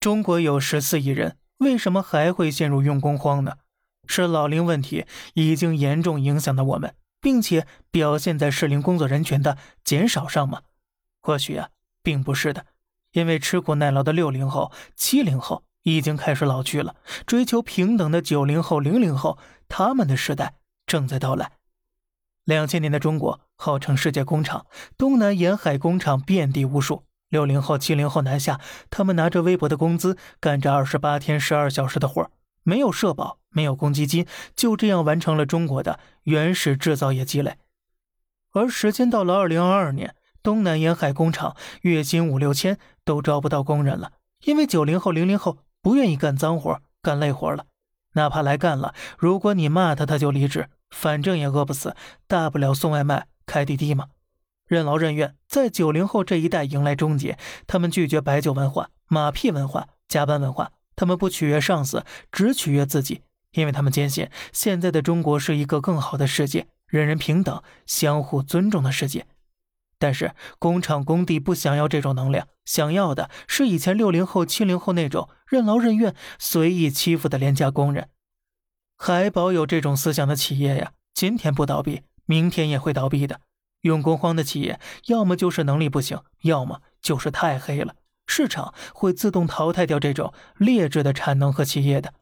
中国有十四亿人，为什么还会陷入用工荒呢？是老龄问题已经严重影响到我们，并且表现在适龄工作人群的减少上吗？或许啊，并不是的，因为吃苦耐劳的六零后、七零后已经开始老去了，追求平等的九零后、零零后，他们的时代正在到来。两千年的中国号称世界工厂，东南沿海工厂遍地无数。六零后、七零后南下，他们拿着微薄的工资，干着二十八天、十二小时的活没有社保，没有公积金，就这样完成了中国的原始制造业积累。而时间到了二零二二年，东南沿海工厂月薪五六千都招不到工人了，因为九零后、零零后不愿意干脏活、干累活了。哪怕来干了，如果你骂他，他就离职。反正也饿不死，大不了送外卖、开滴滴嘛。任劳任怨，在九零后这一代迎来终结。他们拒绝白酒文化、马屁文化、加班文化，他们不取悦上司，只取悦自己，因为他们坚信现在的中国是一个更好的世界，人人平等、相互尊重的世界。但是工厂工地不想要这种能量，想要的是以前六零后、七零后那种任劳任怨、随意欺负的廉价工人。还保有这种思想的企业呀，今天不倒闭，明天也会倒闭的。用工荒的企业，要么就是能力不行，要么就是太黑了。市场会自动淘汰掉这种劣质的产能和企业的。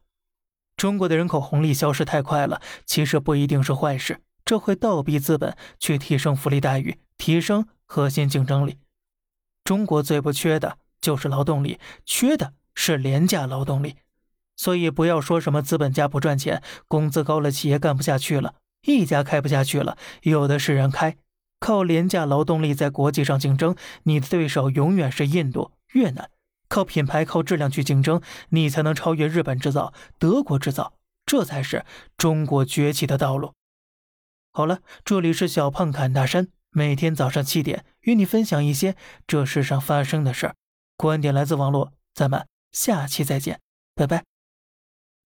中国的人口红利消失太快了，其实不一定是坏事，这会倒逼资本去提升福利待遇，提升核心竞争力。中国最不缺的就是劳动力，缺的是廉价劳动力。所以不要说什么资本家不赚钱，工资高了企业干不下去了，一家开不下去了，有的是人开。靠廉价劳动力在国际上竞争，你的对手永远是印度、越南。靠品牌、靠质量去竞争，你才能超越日本制造、德国制造，这才是中国崛起的道路。好了，这里是小胖侃大山，每天早上七点与你分享一些这世上发生的事儿，观点来自网络，咱们下期再见，拜拜。